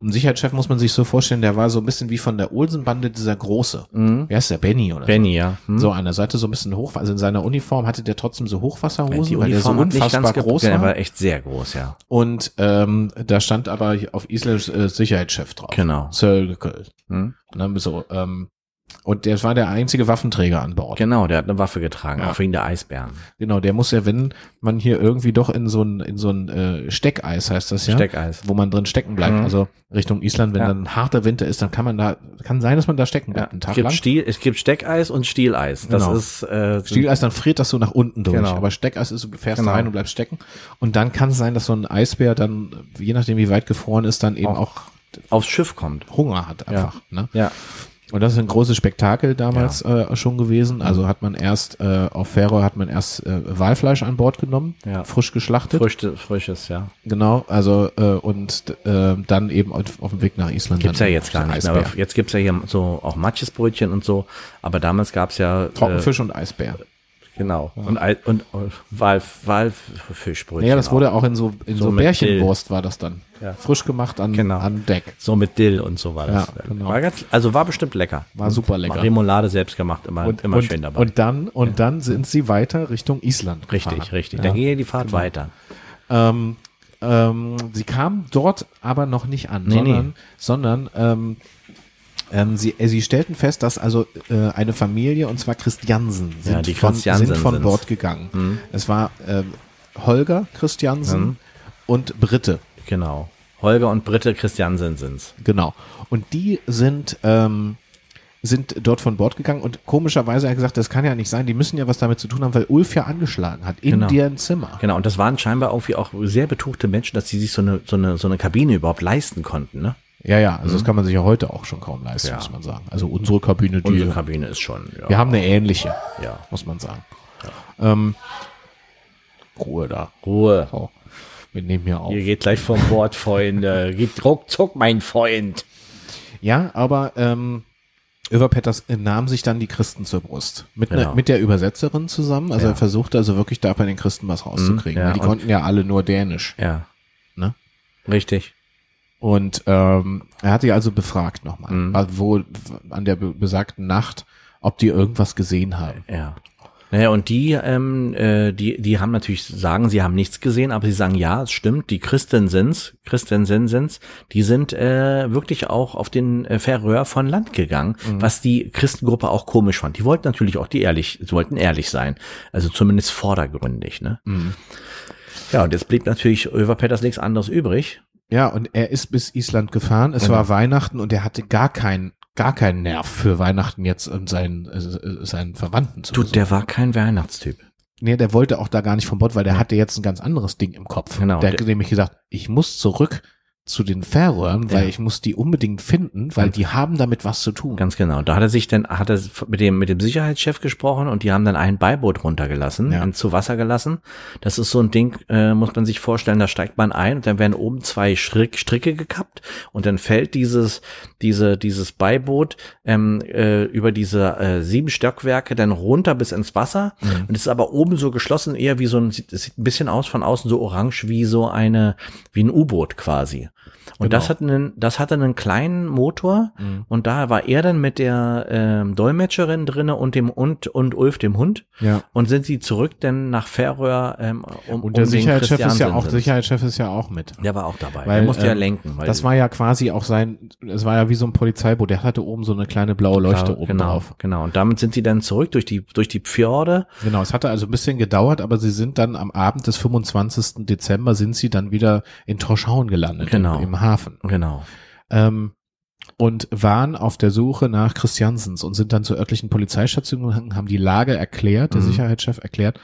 Ein Sicherheitschef muss man sich so vorstellen, der war so ein bisschen wie von der Olsenbande dieser Große. Mhm. Wer ist der? Benny oder Benny, so. ja. Mhm. So an der Seite so ein bisschen hoch, also in seiner Uniform hatte der trotzdem so Hochwasserhosen, weil der so unfassbar groß war. Der war echt sehr groß, ja. Und ähm, da stand aber auf Isländisch äh, Sicherheitschef drauf. Genau. Circle. Mhm. Ne, so, ähm, und der war der einzige Waffenträger an Bord. Genau, der hat eine Waffe getragen, ja. auch wegen der Eisbären. Genau, der muss ja, wenn man hier irgendwie doch in so ein, in so ein äh, Steckeis heißt das ja. Steckeis. Wo man drin stecken bleibt. Mhm. Also Richtung Island, wenn ja. dann harter Winter ist, dann kann man da, kann sein, dass man da stecken bleibt, ja. einen Tag es gibt lang. Stiel, es gibt Steckeis und Stieleis. Das genau. ist, äh, Stieleis, dann friert das so nach unten durch. Genau. Aber Steckeis ist, du fährst genau. rein und bleibst stecken. Und dann kann es sein, dass so ein Eisbär dann, je nachdem wie weit gefroren ist, dann eben auch, auch aufs Schiff kommt. Hunger hat einfach. Ja. Ne? ja. Und das ist ein großes Spektakel damals ja. äh, schon gewesen. Also hat man erst äh, auf Färöer hat man erst äh, Walfleisch an Bord genommen, ja. frisch geschlachtet. Früchte, frisches, ja. Genau, also äh, und äh, dann eben auf, auf dem Weg nach Island. Gibt's ja jetzt gar nicht mehr. Aber jetzt gibt's ja hier so auch Matschesbrötchen und so. Aber damals gab's ja Trockenfisch äh, und Eisbär. Genau. Ja. Und, und, und Wal, Walfischbrötchen. Ja, das wurde auch, in so, in so, so Bärchenwurst war das dann. Ja. Frisch gemacht an, genau. an Deck. So mit Dill und so war das. Ja, genau. war ganz, also war bestimmt lecker. War super lecker. Remoulade selbst gemacht, immer, und, immer und, schön dabei. Und dann, und dann sind sie weiter Richtung Island. Richtig, gefahren. richtig. Dann ging die Fahrt genau. weiter. Ähm, ähm, sie kam dort aber noch nicht an, nee, sondern, nee. sondern ähm, ähm, sie, äh, sie stellten fest, dass also äh, eine Familie, und zwar Christiansen, sind, ja, die von, sind von Bord gegangen. Mhm. Es war, äh, Holger Christiansen mhm. und Britte. Genau. Holger und Britte Christiansen sind's. Genau. Und die sind, ähm, sind dort von Bord gegangen und komischerweise hat er gesagt, das kann ja nicht sein, die müssen ja was damit zu tun haben, weil Ulf ja angeschlagen hat in genau. deren Zimmer. Genau, und das waren scheinbar irgendwie auch sehr betuchte Menschen, dass sie sich so eine, so eine, so eine Kabine überhaupt leisten konnten, ne? Ja, ja, also mhm. das kann man sich ja heute auch schon kaum leisten, ja. muss man sagen. Also unsere Kabine, die. Unsere Kabine ist schon, ja. Wir haben eine ähnliche, ja. muss man sagen. Ja. Ähm, Ruhe da. Ruhe. So. Wir nehmen hier auf. Ihr geht gleich vom Bord, Freunde. geht ruckzuck, mein Freund. Ja, aber ähm, Överpetters nahm sich dann die Christen zur Brust. Mit, genau. ne, mit der Übersetzerin zusammen. Also ja. er versuchte also wirklich da bei den Christen was rauszukriegen. Mhm, ja, die konnten ja alle nur Dänisch. Ja. Ne? Richtig. Und ähm, er hat die also befragt nochmal, mhm. wo an der besagten Nacht, ob die irgendwas gesehen haben. Ja. Naja, und die, ähm, äh, die, die haben natürlich sagen, sie haben nichts gesehen, aber sie sagen, ja, es stimmt, die Christensens, Christensensens, die sind äh, wirklich auch auf den äh, Färöer von Land gegangen, mhm. was die Christengruppe auch komisch fand. Die wollten natürlich auch die ehrlich, sie wollten ehrlich sein, also zumindest vordergründig, ne? Mhm. Ja, und jetzt blieb natürlich Över Peters nichts anderes übrig. Ja, und er ist bis Island gefahren. Es genau. war Weihnachten und er hatte gar keinen gar keinen Nerv für Weihnachten jetzt und seinen, äh, seinen Verwandten zu Du, der war kein Weihnachtstyp. Nee, der wollte auch da gar nicht vom Bord, weil der hatte jetzt ein ganz anderes Ding im Kopf. Genau. Der hat nämlich gesagt, ich muss zurück zu den Färöern, weil ja. ich muss die unbedingt finden, weil die haben damit was zu tun. Ganz genau. Da hat er sich dann, hat er mit dem, mit dem Sicherheitschef gesprochen und die haben dann ein Beiboot runtergelassen, ja. zu Wasser gelassen. Das ist so ein Ding, äh, muss man sich vorstellen, da steigt man ein und dann werden oben zwei Strick, Stricke gekappt und dann fällt dieses, diese, dieses Beiboot ähm, äh, über diese äh, sieben Stockwerke dann runter bis ins Wasser mhm. und es ist aber oben so geschlossen, eher wie so ein, sieht, sieht ein bisschen aus von außen so orange wie so eine, wie ein U-Boot quasi. Und genau. das hat einen, das hatte einen kleinen Motor mhm. und da war er dann mit der ähm, Dolmetscherin drinne und dem und und Ulf dem Hund. Ja. Und sind sie zurück denn nach Färöer ähm, um Und der um Sicherheitschef ist ja auch Sicherheitschef ist ja auch mit. Der war auch dabei. Weil, der musste ähm, ja lenken. Weil das war ja quasi auch sein, es war ja wie so ein Polizeiboot. Der hatte oben so eine kleine blaue Leuchte genau, oben genau, drauf. Genau. Und damit sind sie dann zurück durch die durch die Fjorde. Genau. Es hatte also ein bisschen gedauert, aber sie sind dann am Abend des 25. Dezember sind sie dann wieder in Torschauen gelandet. Genau. Im, im Hafen. Genau. Ähm, und waren auf der Suche nach Christiansens und sind dann zur örtlichen Polizeistation gegangen, haben die Lage erklärt, der mhm. Sicherheitschef erklärt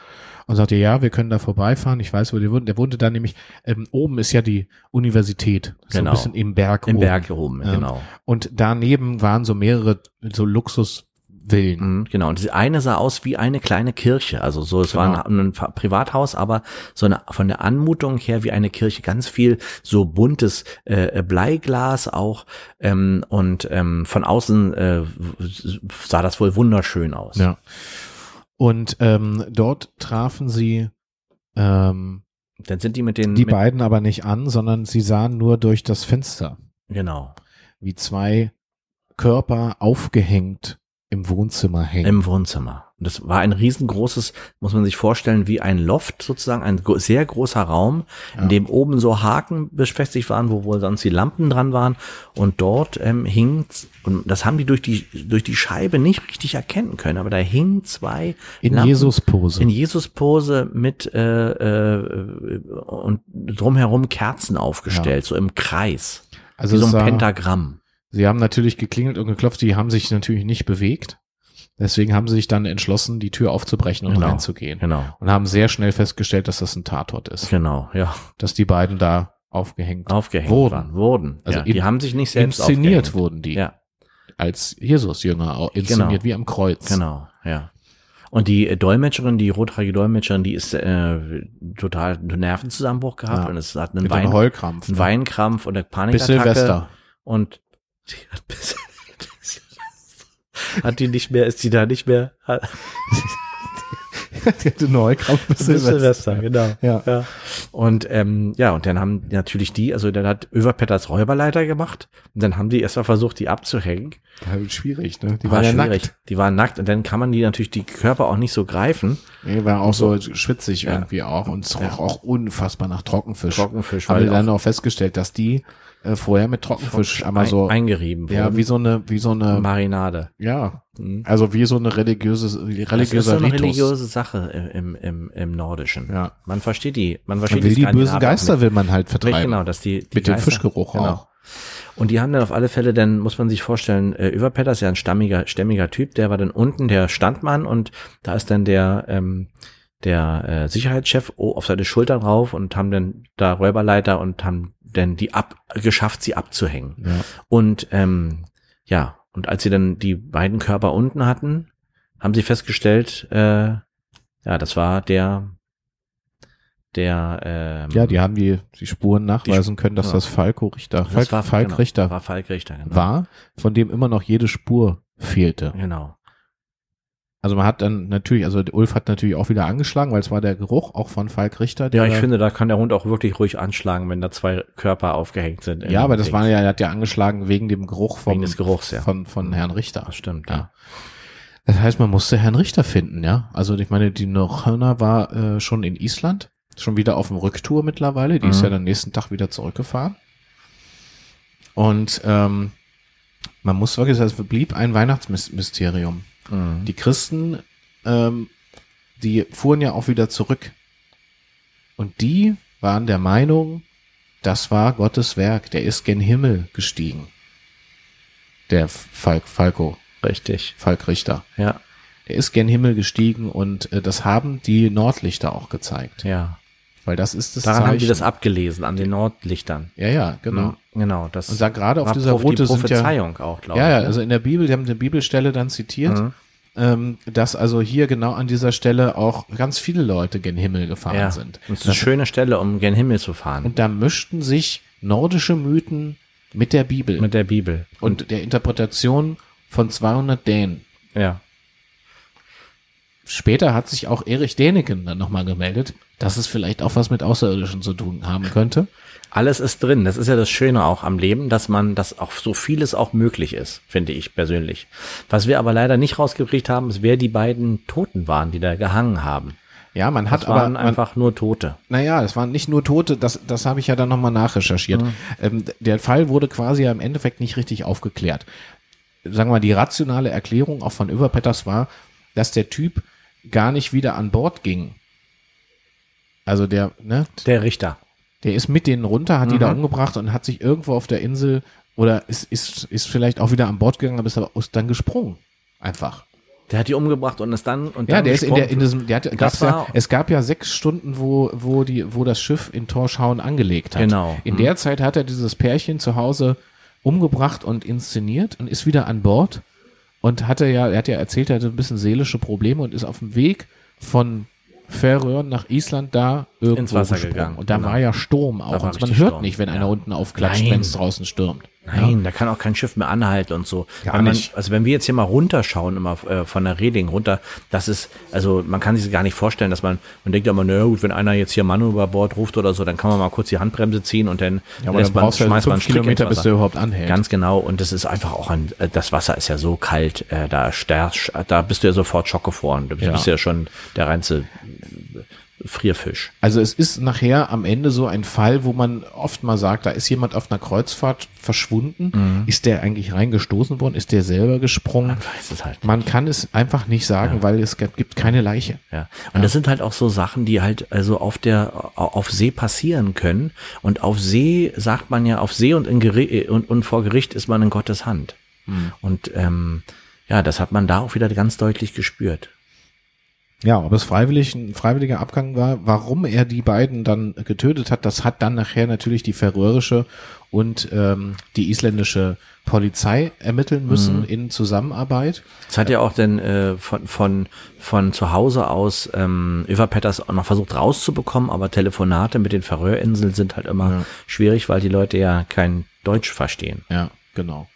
und sagte, ja, wir können da vorbeifahren. Ich weiß, wo die wohnen. Der wohnte da nämlich, ähm, oben ist ja die Universität. So genau. ein bisschen im Berg Im oben. Berg oben, genau. Und daneben waren so mehrere so Luxus Villen. Mhm, genau. Und die eine sah aus wie eine kleine Kirche. Also so, es genau. war ein, ein, Privathaus, aber so eine von der Anmutung her wie eine Kirche. Ganz viel so buntes äh, Bleiglas auch. Ähm, und ähm, von außen äh, sah das wohl wunderschön aus. Ja. Und ähm, dort trafen sie ähm, dann sind die mit den die mit beiden aber nicht an, sondern sie sahen nur durch das Fenster. Genau. Wie zwei Körper aufgehängt im Wohnzimmer hängen. Im Wohnzimmer. Und das war ein riesengroßes, muss man sich vorstellen, wie ein Loft sozusagen, ein sehr großer Raum, in ja. dem oben so Haken befestigt waren, wo wohl sonst die Lampen dran waren. Und dort ähm, hing, und das haben die durch die, durch die Scheibe nicht richtig erkennen können, aber da hingen zwei In Jesus-Pose. In Jesus-Pose mit äh, äh, und drumherum Kerzen aufgestellt, ja. so im Kreis. Also wie so ein Pentagramm. Sie haben natürlich geklingelt und geklopft, die haben sich natürlich nicht bewegt. Deswegen haben sie sich dann entschlossen, die Tür aufzubrechen und genau, reinzugehen. Genau. Und haben sehr schnell festgestellt, dass das ein Tatort ist. Genau, ja. Dass die beiden da aufgehängt, aufgehängt wurden. Waren, wurden. Also ja, die haben sich nicht selbst inszeniert aufgehängt. wurden die. Ja. Als Jesus-Jünger inszeniert genau. wie am Kreuz. Genau, ja. Und die Dolmetscherin, die rothaarige Dolmetscherin, die ist äh, total einen Nervenzusammenbruch gehabt ja. und es hat einen, Wein, Heulkrampf, einen ne? Weinkrampf und eine Panikattacke. Bis Silvester. Und die hat bis hat die nicht mehr, ist die da nicht mehr? die hatte Neukrampf bis, bis Silvester. Silvester. genau. Ja. ja. Und ähm, ja, und dann haben natürlich die, also dann hat Överpetters Räuberleiter gemacht und dann haben die erstmal versucht, die abzuhängen. War halt schwierig, ne? Die war waren ja schwierig. nackt. Die waren nackt und dann kann man die natürlich die Körper auch nicht so greifen. Nee, war auch so, so schwitzig ja. irgendwie auch und es roch ja. auch unfassbar nach Trockenfisch. Trockenfisch. Haben wir dann auch festgestellt, dass die äh, vorher mit Trockenfisch einmal ein, so eingerieben Ja, wie so eine wie so eine Marinade. Ja. Mhm. Also wie so eine religiöse religiöser das ist so eine religiöse Sache im, im, im Nordischen. Ja. Man versteht die, man versteht man will die, die bösen Geister mit, will man halt vertreiben. Genau, dass die, die mit Geister, dem Fischgeruch genau. auch. Und die haben dann auf alle Fälle, dann muss man sich vorstellen, äh, Überpetter ist ja ein stammiger, stämmiger Typ, der war dann unten der Standmann und da ist dann der, ähm, der äh, Sicherheitschef auf seine Schultern rauf und haben dann da Räuberleiter und haben dann die ab geschafft, sie abzuhängen. Ja. Und ähm, ja, und als sie dann die beiden Körper unten hatten, haben sie festgestellt, äh, ja, das war der der ähm, ja, die haben die, die Spuren nachweisen die, können, dass ja. das Falco Richter, Falk, das war, Falk genau, Richter war, Falk Richter genau. war, von dem immer noch jede Spur fehlte. Genau. Also man hat dann natürlich, also Ulf hat natürlich auch wieder angeschlagen, weil es war der Geruch auch von Falk Richter. ja, ich finde, da kann der Hund auch wirklich ruhig anschlagen, wenn da zwei Körper aufgehängt sind. Ja, aber das war ja, er hat ja angeschlagen wegen dem Geruch vom, wegen des Geruchs, ja. von, von Herrn Richter. Das stimmt, ja. ja. Das heißt, man musste Herrn Richter finden, ja. Also ich meine, die Norhörner war äh, schon in Island schon wieder auf dem Rücktour mittlerweile. Die mhm. ist ja dann nächsten Tag wieder zurückgefahren. Und ähm, man muss wirklich sagen, es blieb ein Weihnachtsmysterium. Mhm. Die Christen, ähm, die fuhren ja auch wieder zurück. Und die waren der Meinung, das war Gottes Werk. Der ist gen Himmel gestiegen. Der Falk, Falco. Richtig. Falk Richter. Ja. Der ist gen Himmel gestiegen und äh, das haben die Nordlichter auch gezeigt. Ja. Weil das ist das Daran Zeichen. haben die das abgelesen, an den Nordlichtern. Ja, ja, genau. Mhm, genau, das Und da gerade auf dieser Route die Prophezeiung sind ja, auch, glaube ja, ich. Ja, ja, also in der Bibel, die haben eine Bibelstelle dann zitiert, mhm. ähm, dass also hier genau an dieser Stelle auch ganz viele Leute gen Himmel gefahren ja, sind. Das ist eine das, schöne Stelle, um gen Himmel zu fahren. Und da mischten sich nordische Mythen mit der Bibel. Mit der Bibel. Und, und der Interpretation von 200 Dänen. Ja. Später hat sich auch Erich Däniken dann nochmal gemeldet, dass es vielleicht auch was mit Außerirdischen zu tun haben könnte. Alles ist drin. Das ist ja das Schöne auch am Leben, dass man, dass auch so vieles auch möglich ist, finde ich persönlich. Was wir aber leider nicht rausgekriegt haben, ist, wer die beiden Toten waren, die da gehangen haben. Ja, man hat das waren aber, man, einfach nur Tote. Naja, es waren nicht nur Tote, das, das habe ich ja dann nochmal nachrecherchiert. Mhm. Ähm, der Fall wurde quasi ja im Endeffekt nicht richtig aufgeklärt. Sagen wir mal, die rationale Erklärung auch von Überpetters war, dass der Typ gar nicht wieder an Bord ging. Also der, ne? Der Richter. Der ist mit denen runter, hat mhm. die da mhm. umgebracht und hat sich irgendwo auf der Insel oder ist, ist, ist vielleicht auch wieder an Bord gegangen, aber ist aber dann gesprungen. Einfach. Der hat die umgebracht und ist dann und ja, dann der ist in der in diesem, der hat, gab's ja, es gab ja sechs Stunden, wo wo die wo das Schiff in Torschauen angelegt hat. Genau. In mhm. der Zeit hat er dieses Pärchen zu Hause umgebracht und inszeniert und ist wieder an Bord und hatte ja, er hat ja erzählt, er hatte ein bisschen seelische Probleme und ist auf dem Weg von Färöern nach Island da irgendwo ins Wasser gesprungen. gegangen. Und da genau. war ja Sturm auch. Und man hört Sturm. nicht, wenn ja. einer unten aufklatscht, wenn es draußen stürmt. Nein, ja. da kann auch kein Schiff mehr anhalten und so. Gar man, nicht. Also wenn wir jetzt hier mal runterschauen, immer äh, von der Reding runter, das ist, also man kann sich gar nicht vorstellen, dass man, man denkt ja immer, naja gut, wenn einer jetzt hier Mann über Bord ruft oder so, dann kann man mal kurz die Handbremse ziehen und dann ja, lässt dann man, schmeißt man Kilometer, bis der überhaupt anhält. Ganz genau. Und das ist einfach auch ein, äh, das Wasser ist ja so kalt, äh, da, da bist du ja sofort schockgefroren. Du bist ja, ja schon der reinste Frierfisch. Also es ist nachher am Ende so ein Fall, wo man oft mal sagt, da ist jemand auf einer Kreuzfahrt verschwunden. Mhm. Ist der eigentlich reingestoßen worden? Ist der selber gesprungen? Man weiß es halt. Man kann es einfach nicht sagen, ja. weil es gibt keine Leiche. Ja. Und ja. das sind halt auch so Sachen, die halt also auf der auf See passieren können. Und auf See sagt man ja, auf See und, in Gericht, und, und vor Gericht ist man in Gottes Hand. Mhm. Und ähm, ja, das hat man da auch wieder ganz deutlich gespürt. Ja, ob es freiwillig ein freiwilliger Abgang war, warum er die beiden dann getötet hat, das hat dann nachher natürlich die färöische und ähm, die isländische Polizei ermitteln müssen mhm. in Zusammenarbeit. Das hat ja auch denn äh, von, von, von zu Hause aus ähm, Eva Petters auch noch versucht rauszubekommen, aber Telefonate mit den Färöerinseln sind halt immer ja. schwierig, weil die Leute ja kein Deutsch verstehen. Ja, genau.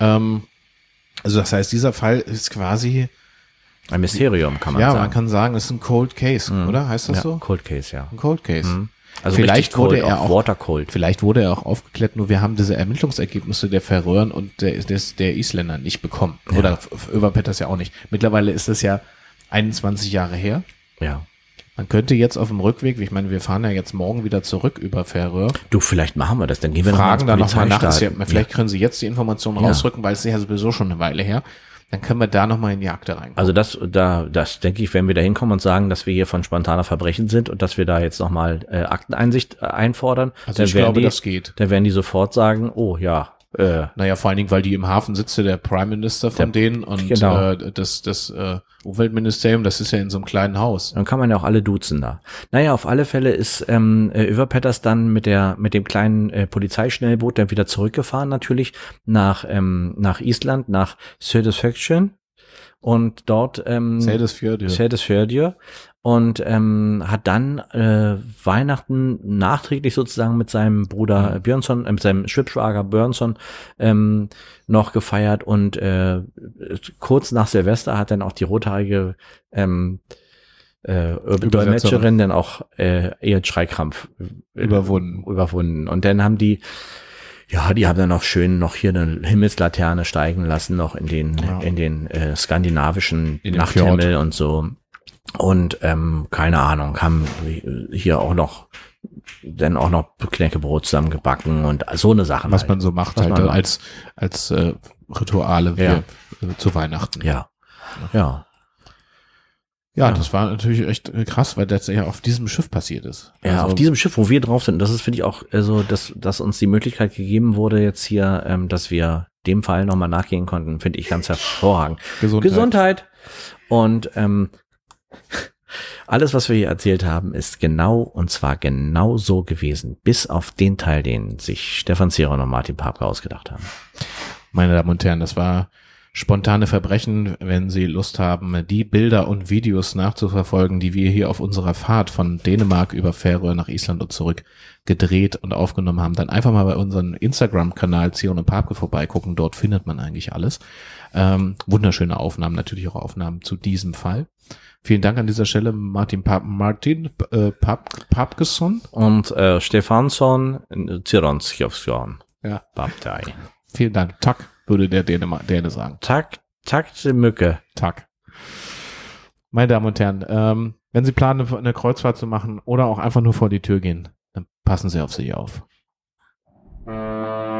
Ähm, also das heißt, dieser Fall ist quasi ein Mysterium, kann man ja, sagen. Ja, man kann sagen, es ist ein Cold Case, mhm. oder? Heißt das ja, so? Cold Case, ja. Ein Cold Case. Mhm. Also vielleicht cold, wurde er auch, Water cold. vielleicht wurde er auch aufgeklärt, nur wir haben diese Ermittlungsergebnisse der Färöern und der, des, der Isländer nicht bekommen. Ja. Oder Överpetters ja auch nicht. Mittlerweile ist das ja 21 Jahre her. Ja. Man könnte jetzt auf dem Rückweg, ich meine, wir fahren ja jetzt morgen wieder zurück über Färöer. Du, vielleicht machen wir das, dann gehen wir Fragen noch mal da nochmal nach. vielleicht ja. können Sie jetzt die Informationen ja. rausrücken, weil es ist ja sowieso schon eine Weile her. Dann können wir da nochmal in die Akte rein. Also das, da, das denke ich, wenn wir da hinkommen und sagen, dass wir hier von spontaner Verbrechen sind und dass wir da jetzt nochmal äh, Akteneinsicht äh, einfordern, also dann ich glaube, die, das geht. Dann werden die sofort sagen, oh ja, äh, naja, vor allen Dingen, weil die im Hafen sitzt, der Prime Minister von der, denen und genau. äh, das, das äh, Umweltministerium, das ist ja in so einem kleinen Haus. Dann kann man ja auch alle duzen da. Naja, auf alle Fälle ist ähm, Över Petters dann mit der mit dem kleinen äh, Polizeischnellboot dann wieder zurückgefahren natürlich nach ähm, nach Island, nach Södertörn und dort ähm, Seyðisfjörður und ähm, hat dann äh, Weihnachten nachträglich sozusagen mit seinem Bruder mhm. Björnsson, äh, mit seinem Schwibschwager Björnsson ähm, noch gefeiert und äh, kurz nach Silvester hat dann auch die rothaarige ähm, äh, Dolmetscherin dann auch äh, eher Schreikrampf äh, überwunden. überwunden. Und dann haben die ja, die haben dann noch schön noch hier eine Himmelslaterne steigen lassen, noch in den, ja. in den äh, skandinavischen in Nachthimmel und so. Und ähm, keine Ahnung, haben hier auch noch dann auch noch Knäckebrot zusammengebacken und so eine Sache. Was halt. man so macht Was halt als als äh, Rituale ja. äh, zu Weihnachten. Ja. Ja. Ja, ja, das war natürlich echt krass, weil das ja auf diesem Schiff passiert ist. Ja, also, auf diesem Schiff, wo wir drauf sind. Das ist, finde ich, auch also, dass, dass uns die Möglichkeit gegeben wurde jetzt hier, ähm, dass wir dem Fall nochmal nachgehen konnten, finde ich ganz hervorragend. Gesundheit. Gesundheit. Und ähm, alles, was wir hier erzählt haben, ist genau und zwar genau so gewesen, bis auf den Teil, den sich Stefan Zieron und Martin Papke ausgedacht haben. Meine Damen und Herren, das war spontane Verbrechen, wenn Sie Lust haben, die Bilder und Videos nachzuverfolgen, die wir hier auf unserer Fahrt von Dänemark über Färöer nach Island und zurück gedreht und aufgenommen haben, dann einfach mal bei unserem Instagram-Kanal Zion und Papke vorbeigucken. Dort findet man eigentlich alles. Ähm, wunderschöne Aufnahmen, natürlich auch Aufnahmen zu diesem Fall. Vielen Dank an dieser Stelle Martin Pap Martin äh, Pap Papkesson und äh, Stefansson Zironskjovsson. Ja. Paptei. Vielen Dank. Tack, würde der Däne, Däne sagen. Tack, Tack die Mücke. Tack. Meine Damen und Herren, ähm, wenn Sie planen, eine Kreuzfahrt zu machen oder auch einfach nur vor die Tür gehen, dann passen Sie auf sich auf. Äh.